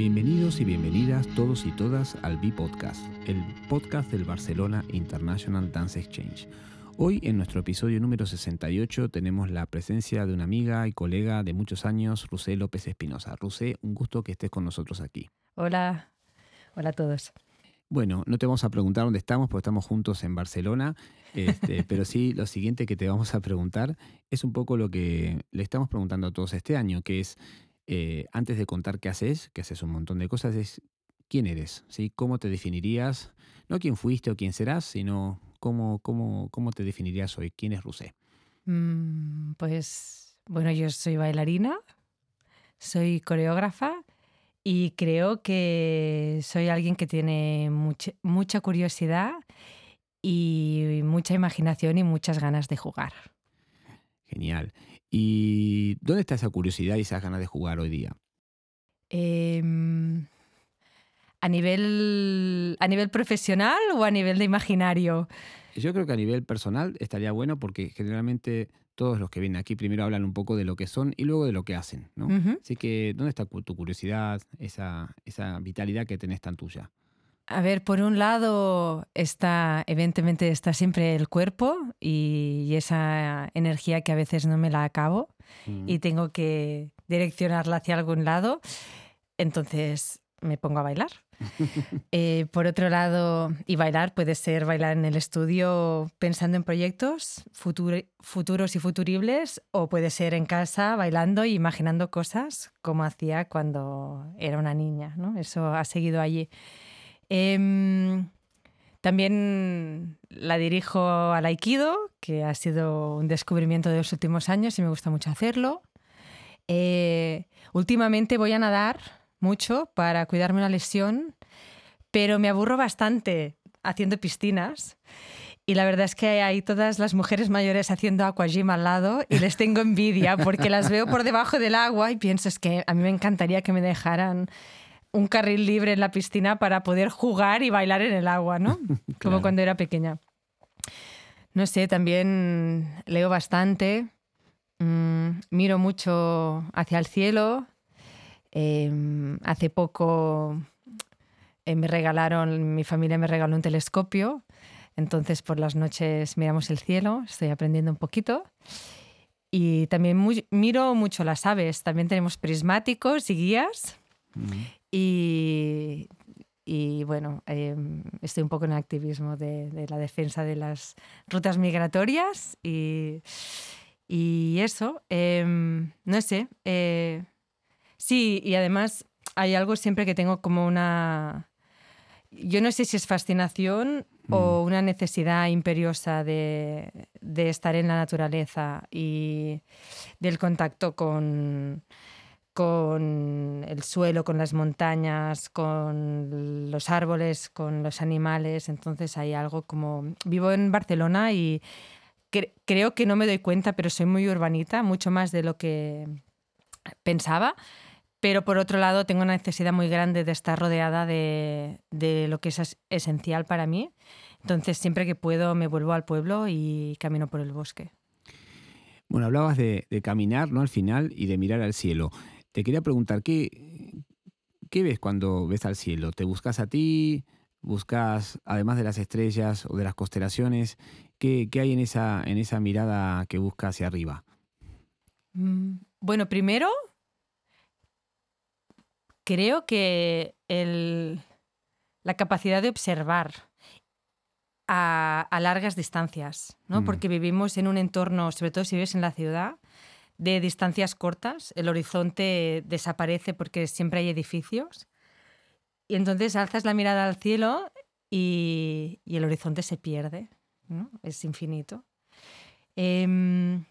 Bienvenidos y bienvenidas todos y todas al B-Podcast, el podcast del Barcelona International Dance Exchange. Hoy en nuestro episodio número 68 tenemos la presencia de una amiga y colega de muchos años, Rusé López Espinosa. Rusé, un gusto que estés con nosotros aquí. Hola, hola a todos. Bueno, no te vamos a preguntar dónde estamos porque estamos juntos en Barcelona, este, pero sí lo siguiente que te vamos a preguntar es un poco lo que le estamos preguntando a todos este año, que es eh, antes de contar qué haces, que haces un montón de cosas, es quién eres, ¿sí? ¿Cómo te definirías? No quién fuiste o quién serás, sino cómo, cómo, cómo te definirías hoy. ¿Quién es Rusé? Mm, pues, bueno, yo soy bailarina, soy coreógrafa y creo que soy alguien que tiene mucha, mucha curiosidad y mucha imaginación y muchas ganas de jugar. Genial. ¿Y dónde está esa curiosidad y esas ganas de jugar hoy día? Em, ¿a, nivel, ¿A nivel profesional o a nivel de imaginario? Yo creo que a nivel personal estaría bueno porque generalmente todos los que vienen aquí primero hablan un poco de lo que son y luego de lo que hacen, ¿no? Así que, ¿dónde está tu curiosidad, esa, esa vitalidad que tenés tan tuya? A ver, por un lado está, evidentemente, está siempre el cuerpo y, esa energía que a veces no me la acabo y mm. tengo que direccionarla hacia algún lado. Entonces me pongo a bailar. Eh, por otro lado, y bailar puede ser bailar en el estudio pensando en proyectos futuros y futuribles, o puede ser en casa bailando e imaginando cosas como hacía cuando era una niña. ¿no? Eso ha seguido allí. Em, también la dirijo al Aikido, que ha sido un descubrimiento de los últimos años y me gusta mucho hacerlo. Eh, últimamente voy a nadar mucho para cuidarme una lesión, pero me aburro bastante haciendo piscinas. Y la verdad es que hay todas las mujeres mayores haciendo aquagym al lado y les tengo envidia porque las veo por debajo del agua y pienso es que a mí me encantaría que me dejaran un carril libre en la piscina para poder jugar y bailar en el agua, ¿no? Como cuando era pequeña. No sé, también leo bastante, mm, miro mucho hacia el cielo. Em, hace poco eh, me regalaron, mi familia me regaló un telescopio, entonces por las noches miramos el cielo, estoy aprendiendo un poquito. Y también miro mucho las aves, también tenemos prismáticos y guías. Mm. Y, y bueno, em, estoy un poco en activismo de, de, la defensa de las rutas migratorias y, y eso, em, no sé. Eh, sí, y además hay algo siempre que tengo como una... Yo no sé si es fascinación o mm. una necesidad imperiosa de, de estar en la naturaleza y del contacto con con el suelo, con las montañas, con los árboles, con los animales. Entonces hay algo como... Vivo en Barcelona y creo que no me doy cuenta, pero soy muy urbanita, mucho más de lo que pensaba. Pero por otro lado tengo una necesidad muy grande de estar rodeada de, de lo que es esencial para mí. Entonces siempre que puedo me vuelvo al pueblo y camino por el bosque. Bueno, hablabas de, caminar, ¿no? Al final y de mirar al cielo. Te quería preguntar, ¿qué, ¿qué ves cuando ves al cielo? ¿Te buscas a ti? ¿Buscas, además de las estrellas o de las constelaciones, qué, qué hay en esa, en esa mirada que busca hacia arriba? Mm, bueno, primero, creo que el, la capacidad de observar a, a largas distancias, ¿no? Mm. porque vivimos en un entorno, sobre todo si vives en la ciudad, de distancias cortas, el horizonte desaparece porque siempre hay edificios. Y entonces alzas la mirada al cielo y, el horizonte se pierde, es infinito. Em,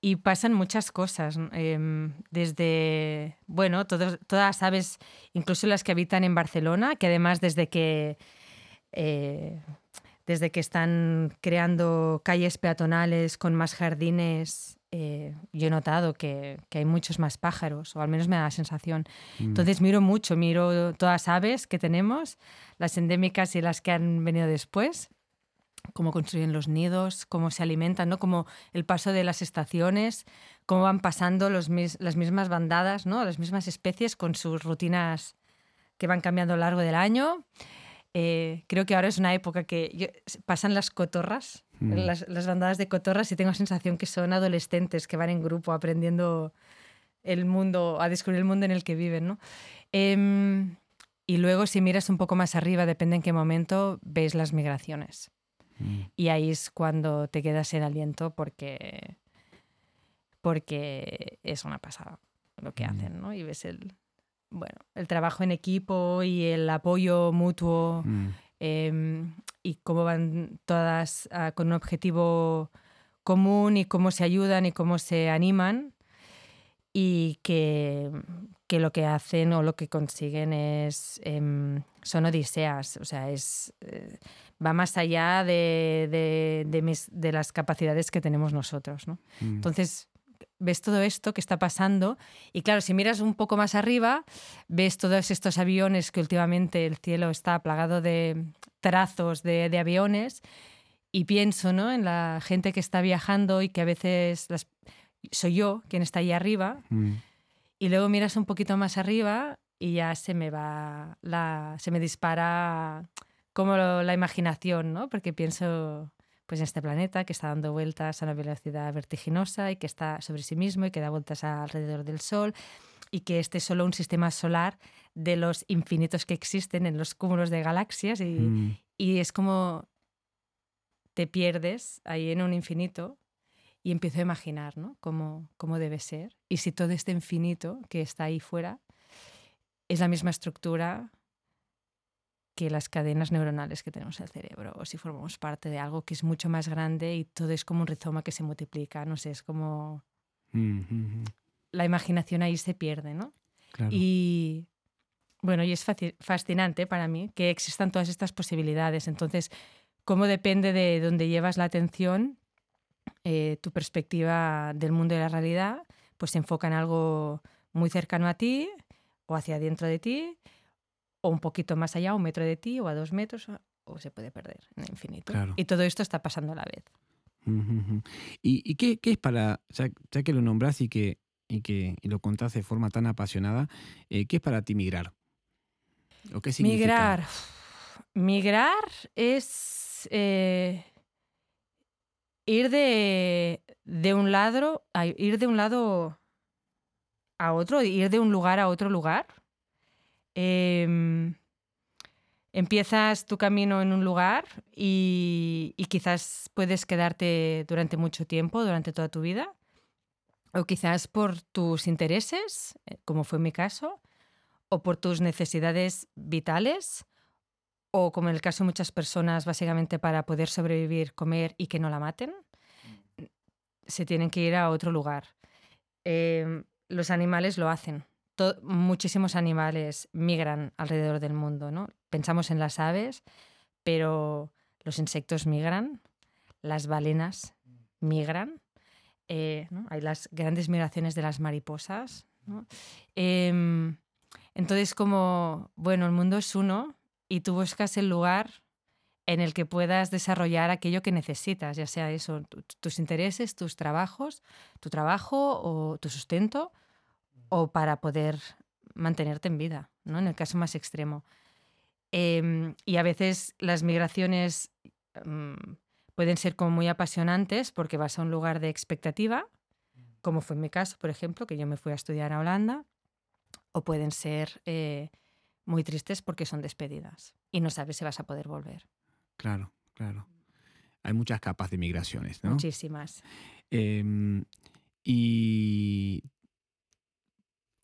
y pasan muchas cosas, em, desde, bueno, todas las aves, incluso las que habitan en Barcelona, que además desde que, eh, desde que están creando calles peatonales con más jardines eh, yo he notado que, hay muchos más pájaros, o al menos me da la sensación. Mm. Entonces miro mucho, miro todas las aves que tenemos, las endémicas y las que han venido después, cómo construyen los nidos, cómo se alimentan, ¿no? como el paso de las estaciones, cómo van pasando los las mismas bandadas, ¿no? las mismas especies con sus rutinas que van cambiando a lo largo del año. Eh, creo que ahora es una época que pasan las cotorras, mm. las, las, bandadas de cotorras, y tengo la sensación que son adolescentes que van en grupo aprendiendo el mundo, a descubrir el mundo en el que viven. ¿no? Em, y luego, si miras un poco más arriba, depende en qué momento, ves las migraciones. Mm. Y ahí es cuando te quedas en aliento porque, porque es una pasada lo que mm. hacen, ¿no? Y ves el, bueno, el trabajo en equipo y el apoyo mutuo mm. em, y cómo van todas ah, con un objetivo común y cómo se ayudan y cómo se animan y que, que lo que hacen o lo que consiguen es em, son odiseas, o sea, es, eh, va más allá de, de, de, mis, de, las capacidades que tenemos nosotros. ¿no? Mm. Entonces, ves todo esto que está pasando y claro, si miras un poco más arriba, ves todos estos aviones que últimamente el cielo está plagado de trazos de, de aviones y pienso ¿no? en la gente que está viajando y que a veces las, soy yo quien está ahí arriba mm. y luego miras un poquito más arriba y ya se me va, la, se me dispara como la imaginación, ¿no? Porque pienso pues en este planeta que está dando vueltas a una velocidad vertiginosa y que está sobre sí mismo y que da vueltas alrededor del Sol y que este es solo un sistema solar de los infinitos que existen en los cúmulos de galaxias y, mm. y es como te pierdes ahí en un infinito y empiezo a imaginar ¿no? cómo, cómo debe ser y si todo este infinito que está ahí fuera es la misma estructura que las cadenas neuronales que tenemos en el cerebro, o si formamos parte de algo que es mucho más grande y todo es como un rizoma que se multiplica, no sé, es como... La imaginación ahí se pierde, ¿no? Y bueno, y es fascinante para mí que existan todas estas posibilidades. Entonces, cómo depende de dónde llevas la atención, eh, tu perspectiva del mundo y la realidad, pues se enfoca en algo muy cercano a ti o hacia adentro de ti o un poquito más allá, un metro de ti o a dos metros, o se puede perder en el infinito. Y todo esto está pasando a la vez. ¿Y, qué, es para, ya, que lo nombras y que, y que lo contás de forma tan apasionada, eh, qué es para ti migrar? ¿O qué significa? Migrar. Migrar es eh, ir de, de, un lado, ir de un lado a otro, ir de un lugar a otro lugar. Em, empiezas tu camino en un lugar y, quizás puedes quedarte durante mucho tiempo, durante toda tu vida, o quizás por tus intereses, eh, como fue mi caso, o por tus necesidades vitales, o como en el caso de muchas personas, básicamente para poder sobrevivir, comer y que no la maten, se tienen que ir a otro lugar. Em, los animales lo hacen muchísimos animales migran alrededor del mundo, ¿no? Pensamos en las aves, pero los insectos migran, las balenas migran, eh, hay las grandes migraciones de las mariposas. Em, entonces, como, bueno, el mundo es uno y tú buscas el lugar en el que puedas desarrollar aquello que necesitas, ya sea eso, tus intereses, tus trabajos, tu trabajo o tu sustento, o para poder mantenerte en vida, ¿no? en el caso más extremo. Em, y a veces las migraciones mm, pueden ser como muy apasionantes porque vas a un lugar de expectativa, como fue en mi caso, por ejemplo, que yo me fui a estudiar a Holanda, o pueden ser eh, muy tristes porque son despedidas y no sabes si vas a poder volver. Claro, claro. Hay muchas capas de migraciones, ¿no? Muchísimas. Em, y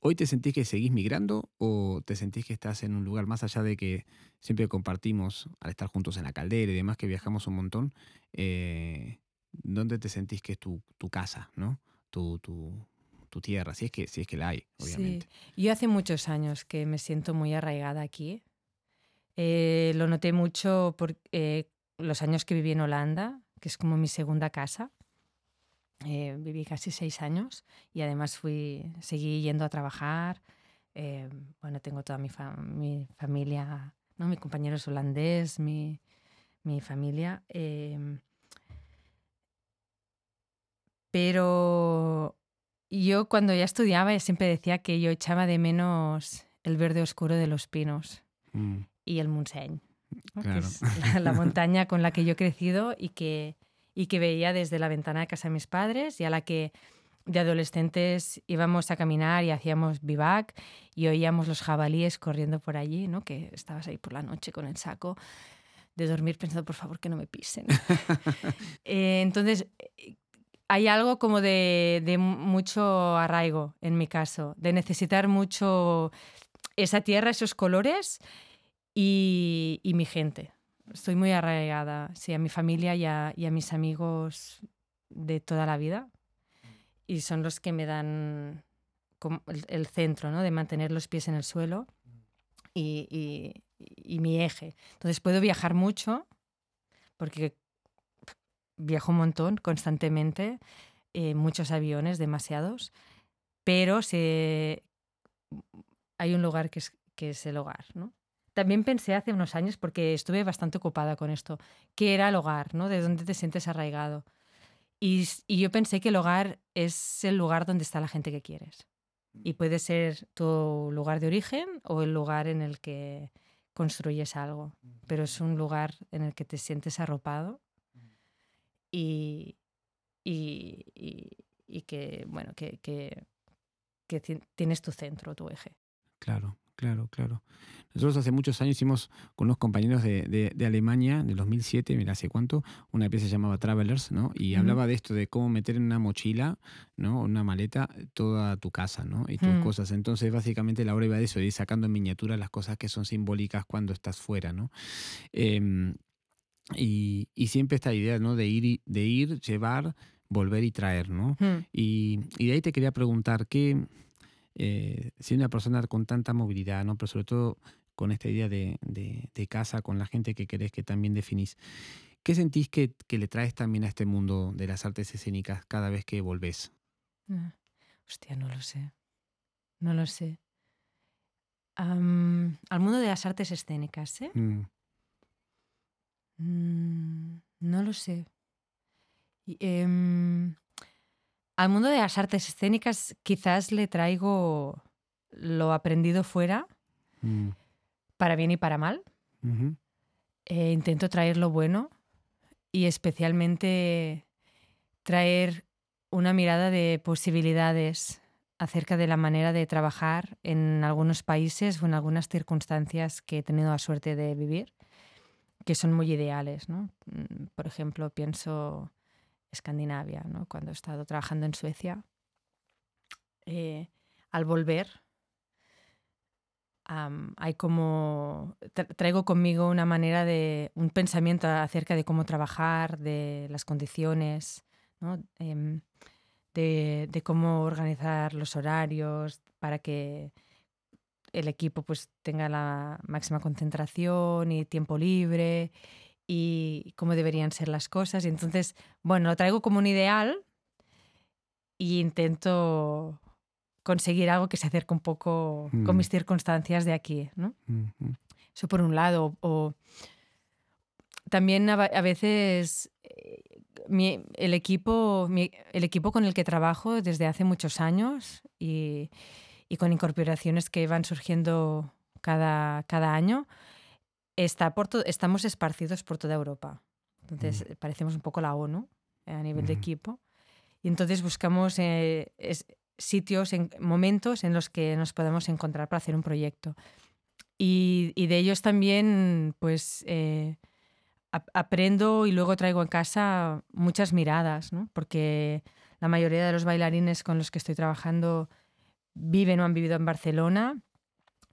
¿Hoy te sentís que seguís migrando o te sentís que estás en un lugar más allá de que siempre compartimos al estar juntos en la caldera y demás, que viajamos un montón? Eh, ¿Dónde te sentís que es tu, casa, ¿no? Tu, tierra, si es, que, si es que la hay, obviamente. Sí. Yo hace muchos años que me siento muy arraigada aquí. Eh, lo noté mucho por eh, los años que viví en Holanda, que es como mi segunda casa. Eh, viví casi seis años y además fui, seguí yendo a trabajar. Eh, bueno, tengo toda mi, mi familia, ¿no? mi compañero es holandés, mi, mi familia. Em, pero yo cuando ya estudiaba siempre decía que yo echaba de menos el verde oscuro de los pinos Mm, y el Montseny, ¿no? que Claro. es la, la montaña con la que yo he crecido y que, y que veía desde la ventana de casa de mis padres y a la que de adolescentes íbamos a caminar y hacíamos vivac y oíamos los jabalíes corriendo por allí, ¿no? que estabas ahí por la noche con el saco de dormir pensando, por favor, que no me pisen. Eh, entonces, eh, hay algo como de, de mucho arraigo en mi caso, de necesitar mucho esa tierra, esos colores y, y mi gente. Estoy muy arraigada, sí, a mi familia y a, y a mis amigos de toda la vida. Y son los que me dan como el, el centro, ¿no? De mantener los pies en el suelo y, y- y mi eje. Entonces puedo viajar mucho, porque viajo un montón, constantemente, eh, muchos aviones, demasiados, pero se, hay un lugar que es, que es el hogar, ¿no? También pensé hace unos años, porque estuve bastante ocupada con esto, ¿qué era el hogar? ¿no? ¿De dónde te sientes arraigado? Y, yo pensé que el hogar es el lugar donde está la gente que quieres. Y puede ser tu lugar de origen o el lugar en el que construyes algo, pero es un lugar en el que te sientes arropado y, y, y- y que, bueno, que, que, que ti- tienes tu centro, tu eje. Claro, claro, claro. Nosotros hace muchos años hicimos con unos compañeros de, de- de Alemania, del 2007, mira, hace cuánto, una pieza llamada Travelers, ¿no? Y hablaba de esto, de cómo meter en una mochila, ¿no? Una maleta, toda tu casa, ¿no? Y tus Mm. cosas. Entonces, básicamente, la obra iba de eso, de ir sacando en miniatura las cosas que son simbólicas cuando estás fuera, ¿no? Em, y, y siempre esta idea, ¿no? De ir, de ir, llevar, volver y traer, ¿no? Mm. Y, y de ahí te quería preguntar, ¿qué, eh, si una persona con tanta movilidad, ¿no? pero sobre todo con esta idea de, de- de casa, con la gente que querés, que también definís, ¿qué sentís que, que le traes también a este mundo de las artes escénicas cada vez que volvés? Ah, Hostia, no lo sé. No lo sé. Al mundo de las artes escénicas, ¿eh? Mm, Mm, no lo sé. Y, em, al mundo de las artes escénicas quizás le traigo lo aprendido fuera, mm, para bien y para mal. Eh, intento traer lo bueno y especialmente traer una mirada de posibilidades acerca de la manera de trabajar en algunos países o en algunas circunstancias que he tenido la suerte de vivir, que son muy ideales. ¿no? Mm, Por ejemplo, pienso Escandinavia, ¿no? cuando he estado trabajando en Suecia. eh, al volver, hay como tra- traigo conmigo una manera de un pensamiento acerca de cómo trabajar, de las condiciones, ¿no? Em, de, de cómo organizar los horarios para que el equipo pues tenga la máxima concentración y tiempo libre y cómo deberían ser las cosas. Y entonces, bueno, lo traigo como un ideal y intento conseguir algo que se acerque un poco con Mm. mis circunstancias de aquí, ¿no? ujú, Eso por un lado. O también a, veces eh, mi- el, equipo, mi- el equipo con el que trabajo desde hace muchos años y, y con incorporaciones que van surgiendo cada, cada año, está por estamos esparcidos por toda Europa. Entonces, eh, parecemos un poco la ONU eh, a nivel de Ujú. equipo. Y entonces buscamos eh, es- sitios, en, momentos en los que nos podemos encontrar para hacer un proyecto. Y, y de ellos también, pues, eh, ap- aprendo y luego traigo en casa muchas miradas, ¿no? Porque la mayoría de los bailarines con los que estoy trabajando viven o han vivido en Barcelona,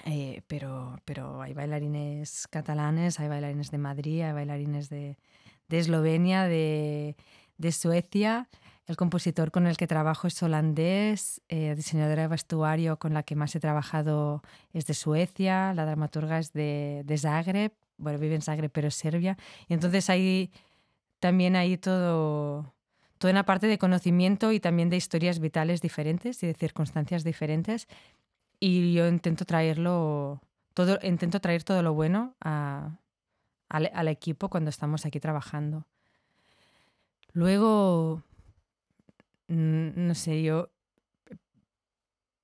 eh, pero, pero hay bailarines catalanes, hay bailarines de Madrid, hay bailarines de, de Eslovenia, de, de Suecia. El compositor con el que trabajo es holandés, eh, diseñadora de vestuario con la que más he trabajado es de Suecia, la dramaturga es de, de Zagreb, bueno, vive en Zagreb, pero es Serbia. Y entonces ahí también hay todo, toda una parte de conocimiento y también de historias vitales diferentes y de circunstancias diferentes. Y yo intento traerlo, todo, intento traer todo lo bueno a- al, al equipo cuando estamos aquí trabajando. Luego, no sé, yo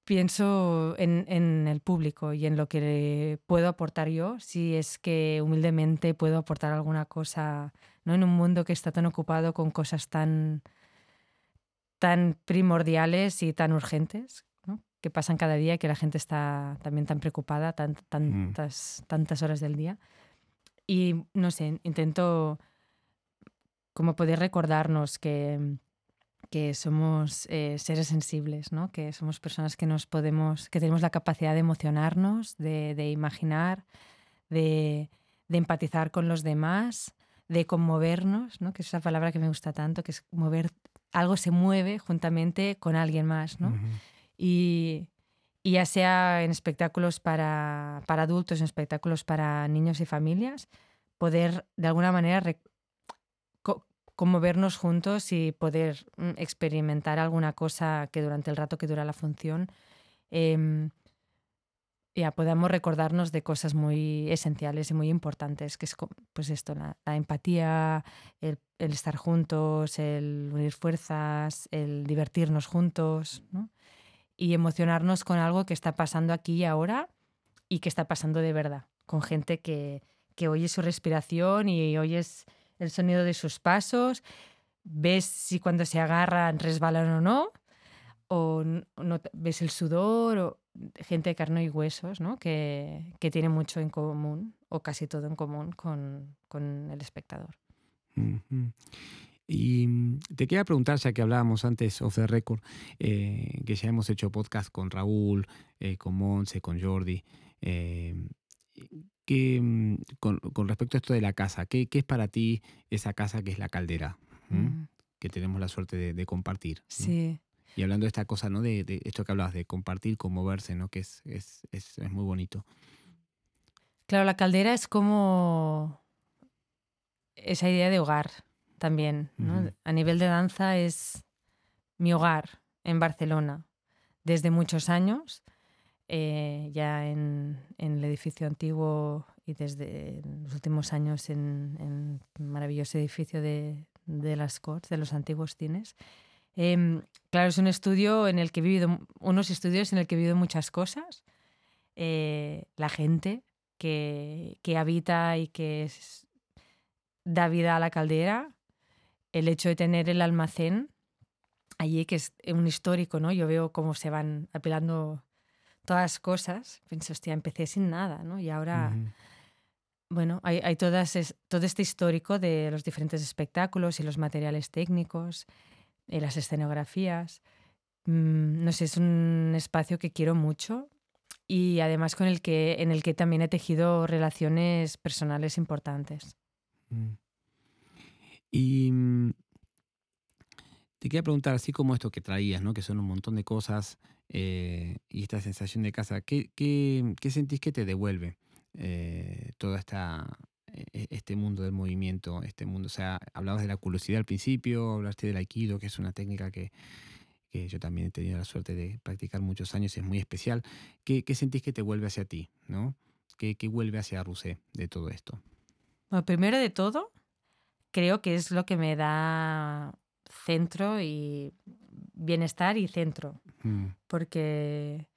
pienso en, en, el público y en lo que puedo aportar yo, si es que humildemente puedo aportar alguna cosa, ¿no? En un mundo que está tan ocupado con cosas tan, tan primordiales y tan urgentes. Que pasan cada día y que la gente está también tan preocupada tan, tantas, tantas horas del día. Y no sé, intento como poder recordarnos que que somos eh, seres sensibles, ¿no? que somos personas que nos podemos, que tenemos la capacidad de emocionarnos, de, imaginar, de, empatizar con los demás, de conmovernos, ¿no? que es esa palabra que me gusta tanto, que es mover, algo se mueve juntamente con alguien más. ¿no? Y, y, ya sea en espectáculos para, para, adultos, en espectáculos para niños y familias, poder de alguna manera como vernos juntos y poder mm, experimentar alguna cosa que durante el rato que dura la función em, ya podamos recordarnos de cosas muy esenciales y muy importantes, que es pues esto, la, empatía, el, estar juntos, el unir fuerzas, el divertirnos juntos y emocionarnos con algo que está pasando aquí y ahora y que está pasando de verdad, con gente que, que oye su respiración y oyes el sonido de sus pasos, ves si cuando se agarran resbalan o no, o no, ves el sudor, o gente de carne y huesos, ¿no? que, que tiene mucho en común, o casi todo en común con, con el espectador. Y mm, te quería preguntar, ya que hablábamos antes off the record, eh, que ya hemos hecho podcast con Raúl, eh, con Monse, con Jordi. Eh, Mm, con, respecto a esto de la casa, ¿qué, es para ti esa casa que es la caldera? Mm. Que tenemos la suerte de, compartir. Sí. Y hablando de esta cosa, ¿no? De, esto que hablabas, de compartir, conmoverse, ¿no? Que es, es, muy bonito. Claro, la caldera es como esa idea de hogar también. A nivel de danza es mi hogar en Barcelona desde muchos años eh, ya en, el edificio antiguo y desde los últimos años en, el maravilloso edificio de, las Corts, de los antiguos cines. Em, claro, es un estudio en el que he vivido, unos estudios en el que he vivido muchas cosas. Eh, la gente que, que, habita y que da vida a la caldera, el hecho de tener el almacén allí, que es un histórico, ¿no? Yo veo cómo se van apelando todas cosas, pensé, hostia, empecé sin nada, ¿no? Y ahora, bueno, hay, hay todas todo este histórico de los diferentes espectáculos y los materiales técnicos y las escenografías. Mm, no sé, es un espacio que quiero mucho y además con el que, en el que también he tejido relaciones personales importantes. Mm. Y mm, te quería preguntar, así como esto que traías, ¿no? que son un montón de cosas eh, y esta sensación de casa, ¿qué, qué, qué sentís que te devuelve eh, todo esta, e, e, este mundo del movimiento? Este mundo, o sea, hablabas de la curiosidad al principio, hablaste del aikido, que es una técnica que, que yo también he tenido la suerte de practicar muchos años, es muy especial. ¿Qué, qué sentís que te vuelve hacia ti? ¿no? ¿Qué, qué vuelve hacia Rusé de todo esto? Bueno, primero de todo, creo que es lo que me da centro y bienestar y centro. Mm. Porque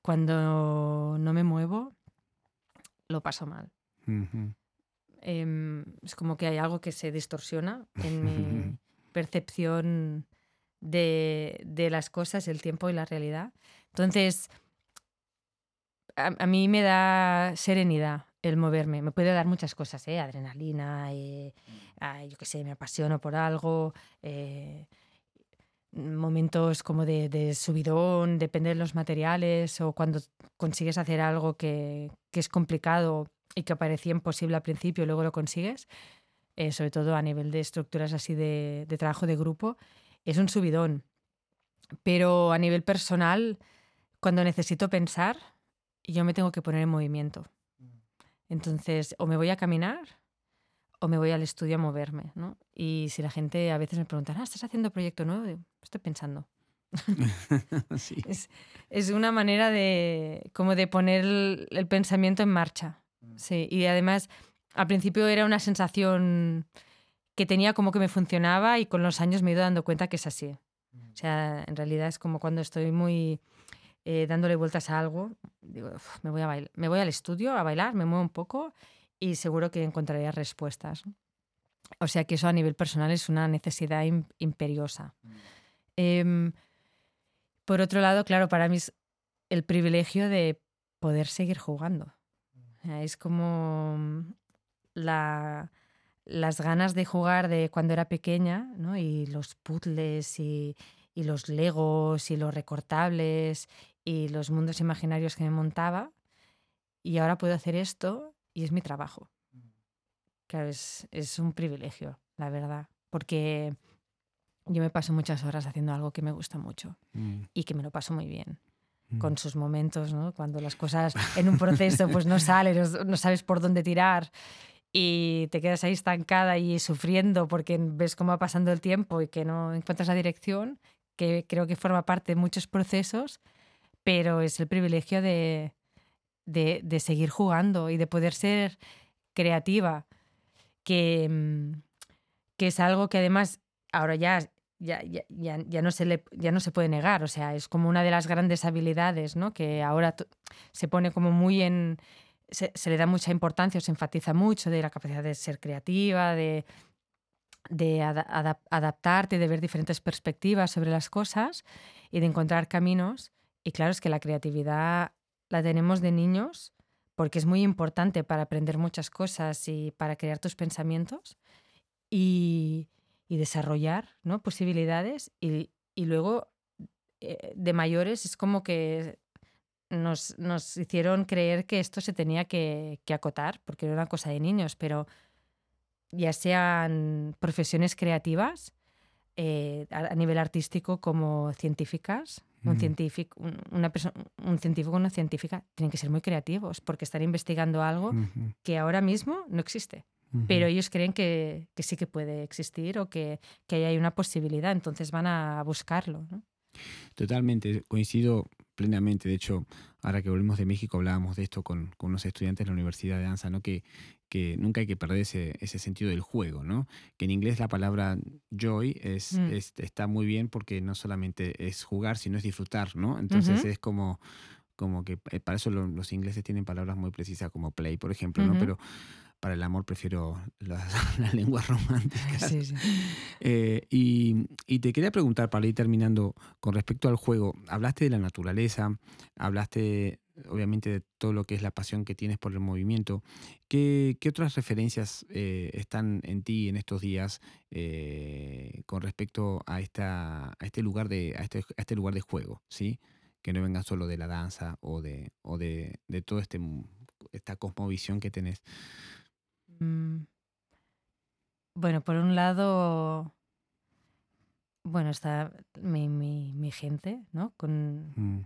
cuando no me muevo, lo paso mal. Em, es como que hay algo que se distorsiona en mi percepción de, de, las cosas, el tiempo y la realidad. Entonces, a, mí me da serenidad el moverme. Me puede dar muchas cosas, ¿eh? adrenalina, eh, yo qué sé, me apasiono por algo, eh, momentos como de, subidón, depende de los materiales, o cuando consigues hacer algo que, que es complicado y que parecía imposible al principio luego lo consigues, eh, sobre todo a nivel de estructuras así de, de trabajo de grupo, es un subidón. Pero a nivel personal, cuando necesito pensar, yo me tengo que poner en movimiento. Entonces, o me voy a caminar o me voy al estudio a moverme, ¿no? Y si la gente a veces me pregunta, ah, ¿estás haciendo proyecto nuevo? Estoy pensando. sí. es, una manera de, como de poner el, pensamiento en marcha. Mm. Sí, y además, al principio era una sensación que tenía como que me funcionaba y con los años me he ido dando cuenta que es así. Mm. O sea, en realidad es como cuando estoy muy eh, dándole vueltas a algo, digo, me, voy a me voy al estudio a bailar, me muevo un poco y seguro que encontraré respuestas. O sea que eso a nivel personal es una necesidad imperiosa. Mm. Em, por otro lado, claro, para mí es el privilegio de poder seguir jugando. Es como mm, la, las ganas de jugar de cuando era pequeña, ¿no? Y los puzzles y, y los legos y los recortables y los mundos imaginarios que me montaba. Y ahora puedo hacer esto y es mi trabajo. Claro, es, es un privilegio, la verdad, porque yo me paso muchas horas haciendo algo que me gusta mucho mm. y que me lo paso muy bien mm. con sus momentos, ¿no? Cuando las cosas en un proceso pues no salen, no sabes por dónde tirar y te quedas ahí estancada y sufriendo porque ves cómo va pasando el tiempo y que no encuentras la dirección, que creo que forma parte de muchos procesos, pero es el privilegio de, de, de seguir jugando y de poder ser creativa, que, mm, que es algo que además ahora ya ya, ya, ya, no se le, ya no se puede negar, o sea, es como una de las grandes habilidades, ¿no? Que ahora se pone como muy en... Se, le da mucha importancia, se enfatiza mucho de la capacidad de ser creativa, de, de adaptarte, de ver diferentes perspectivas sobre las cosas y de encontrar caminos. Y claro, es que la creatividad la tenemos de niños porque es muy importante para aprender muchas cosas y para crear tus pensamientos. Y, y desarrollar ¿no? posibilidades y, y luego eh, de mayores es como que nos, nos, hicieron creer que esto se tenía que, que, acotar, porque era una cosa de niños, pero ya sean profesiones creativas eh, a, nivel artístico como científicas, un, científico, una persona, un científico o una científica tienen que ser muy creativos porque están investigando algo que ahora mismo no existe pero ellos creen que, que, sí que puede existir o que, que hay una posibilidad, entonces van a buscarlo. ¿no? Totalmente, coincido plenamente. De hecho, ahora que volvimos de México hablábamos de esto con, con unos estudiantes de la Universidad de Danza, ¿no? que, que nunca hay que perder ese, ese, sentido del juego, ¿no? que en inglés la palabra joy es, mm. está muy bien porque no solamente es jugar, sino es disfrutar, ¿no? Entonces es como, como que eh, para eso los ingleses tienen palabras muy precisas como play, por ejemplo, ¿no? Pero para el amor prefiero las, lenguas románticas. Sí, sí. Eh, y, y, te quería preguntar, para ir terminando, con respecto al juego, hablaste de la naturaleza, hablaste obviamente de todo lo que es la pasión que tienes por el movimiento. ¿Qué, qué otras referencias eh, están en ti en estos días eh, con respecto a, esta, a, este lugar de, a, este, a este lugar de juego? ¿sí? Que no vengan solo de la danza o de, o de, de toda este, esta cosmovisión que tenés. Mm. Bueno, por un lado, bueno, está mi, mi, gente, ¿no? Con mm.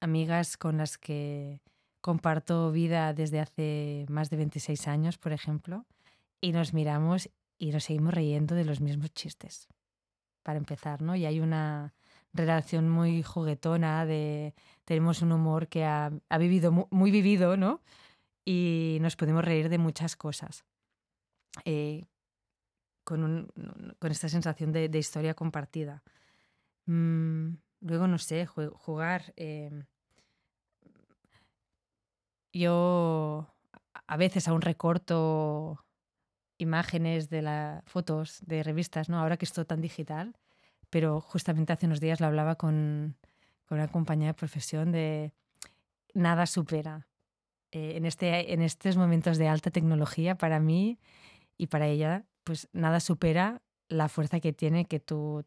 amigas con las que comparto vida desde hace más de 26 años, por ejemplo, y nos miramos y nos seguimos riendo de los mismos chistes, para empezar, ¿no? Y hay una relación muy juguetona, de, tenemos un humor que ha, ha vivido, muy vivido, ¿no? Y nos podemos reír de muchas cosas. Eh, con, con, esta sensación de, historia compartida. Mm, luego, no sé, jugar. Em, yo a veces aún recorto imágenes de las fotos de revistas, ¿no? Ahora que es todo tan digital, pero justamente hace unos días lo hablaba con, con una compañía de profesión de nada supera eh, en, este, en estos momentos de alta tecnología, para mí y para ella, pues nada supera la fuerza que tiene que tú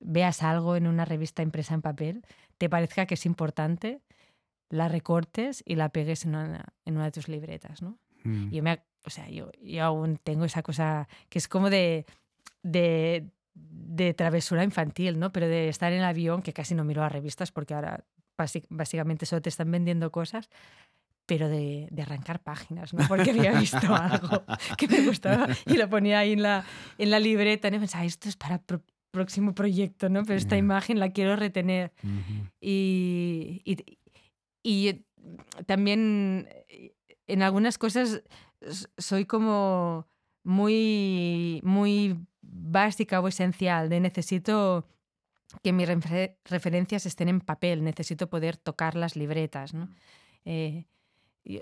veas algo en una revista impresa en papel, te parezca que es importante, la recortes y la pegues en una, en una de tus libretas, ¿no? Mm. Yo, me, o sea, yo, yo, aún tengo esa cosa que es como de, de, de, travesura infantil, ¿no? Pero de estar en el avión, que casi no miro las revistas porque ahora básicamente solo te están vendiendo cosas, pero de, de, arrancar páginas, ¿no? porque había visto algo que me gustaba y lo ponía ahí en la, en la libreta y pensaba, esto es para el próximo proyecto, ¿no? pero esta imagen la quiero retener. y, y, y, también en algunas cosas soy como muy, muy básica o esencial, de necesito que mis referencias estén en papel, necesito poder tocar las libretas. ¿no? Eh,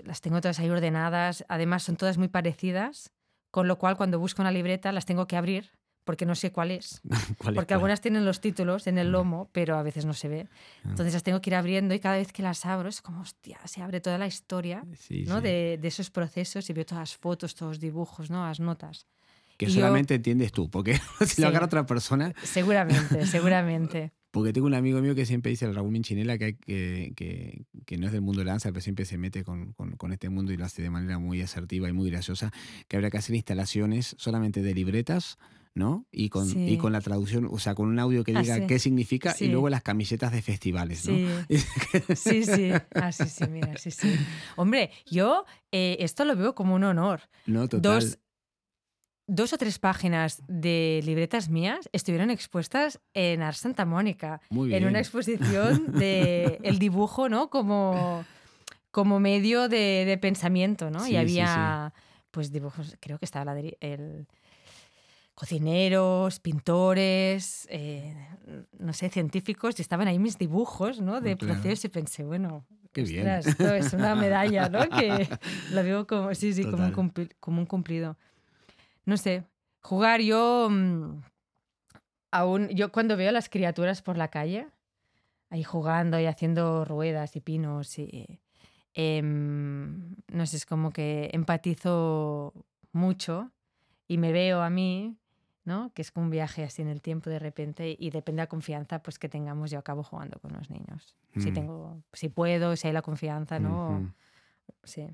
las tengo todas ahí ordenadas, además son todas muy parecidas, con lo cual cuando busco una libreta las tengo que abrir porque no sé cuál es. porque algunas tienen los títulos en el lomo, pero a veces no se ve. Ah. Entonces las tengo que ir abriendo y cada vez que las abro es como, hostia, se abre toda la historia ¿no? De, de, esos procesos y veo todas las fotos, todos los dibujos, ¿no? las notas. Que solamente entiendes tú, porque si lo agarra otra persona. Seguramente, seguramente. Porque tengo un amigo mío que siempre dice, el Raúl Minchinela, que, que, que, no es del mundo de la danza, pero siempre se mete con, con, este mundo y lo hace de manera muy asertiva y muy graciosa, que habrá que hacer instalaciones solamente de libretas, ¿no? Y con, y con la traducción, o sea, con un audio que ah, diga qué significa y luego las camisetas de festivales, ¿no? Sí, sí, ah, sí, sí, mira, sí, sí. Hombre, yo eh, esto lo veo como un honor. No, total. Dos, dos o tres páginas de libretas mías estuvieron expuestas en Ars Santa Mónica, en una exposición de el dibujo, ¿no? Como, como medio de, pensamiento, ¿no? y había, pues, dibujos, creo que estaba el cocineros, pintores, eh, no sé, científicos, y estaban ahí mis dibujos, ¿no? De proceso y pensé, bueno, Qué bien. esto es una medalla, ¿no? Que lo veo como, sí, sí, como un, como un cumplido no sé, jugar yo mm, aún, yo cuando veo a las criaturas por la calle, ahí jugando y haciendo ruedas y pinos y... Em, no sé, es como que empatizo mucho y me veo a mí, ¿no? Que es como un viaje así en el tiempo de repente y depende de la confianza pues que tengamos, yo acabo jugando con los niños. Si mm. tengo, si puedo, si hay la confianza, ¿no? Sí.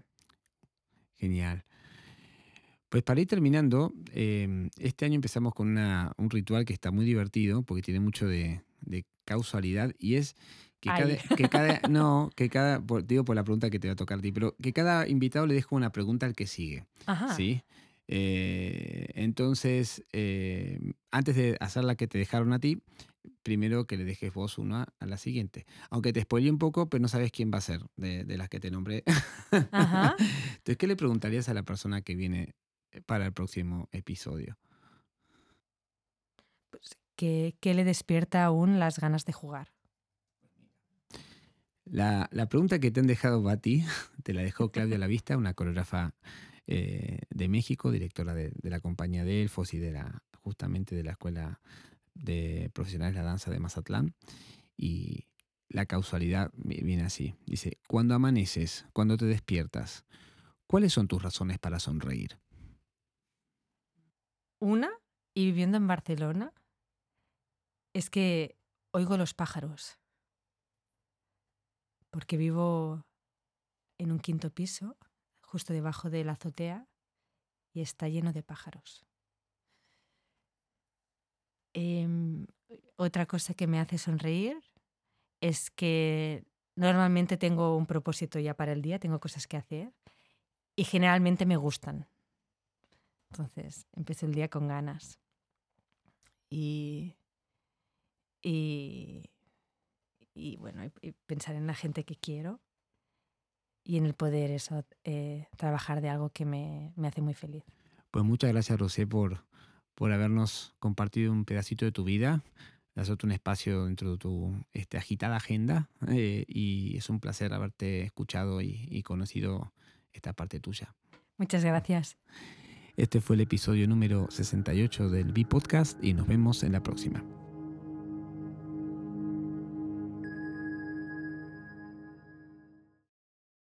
Genial. Pues para ir terminando, em, este año empezamos con un ritual que está muy divertido porque tiene mucho de, causalidad y es que cada, no, que cada, digo por la pregunta que te va a tocar a ti, pero que cada invitado le dejo una pregunta al que sigue. ¿sí? Eh, entonces, eh, antes de hacer la que te dejaron a ti, primero que le dejes vos una a la siguiente. Aunque te spoile un poco, pero no sabes quién va a ser de, las que te nombré. Entonces, ¿qué le preguntarías a la persona que viene para el próximo episodio? Pues, ¿qué, le despierta aún las ganas de jugar? La, pregunta que te han dejado a ti, te la dejó Claudia La Vista, una coreógrafa eh, de México, directora de, la compañía de Elfos y de la, justamente de la Escuela de Profesionales de la Danza de Mazatlán. Y la causalidad viene así. Dice, cuando amaneces, cuando te despiertas, ¿cuáles son tus razones para sonreír? Una, y viviendo en Barcelona, es que oigo los pájaros. Porque vivo en un quinto piso, justo debajo de la azotea, y está lleno de pájaros. Em, otra cosa que me hace sonreír es que normalmente tengo un propósito ya para el día, tengo cosas que hacer y generalmente me gustan. Entonces empecé el día con ganas. Y, y, bueno, pensar en la gente que quiero y en el poder eso, eh, trabajar de algo que me, hace muy feliz. Pues muchas gracias, Rosé, por, por habernos compartido un pedacito de tu vida, darte un espacio dentro de tu este, agitada agenda eh, y es un placer haberte escuchado y, y conocido esta parte tuya. Muchas gracias. Este fue el episodio número 68 del B-Podcast y nos vemos en la próxima.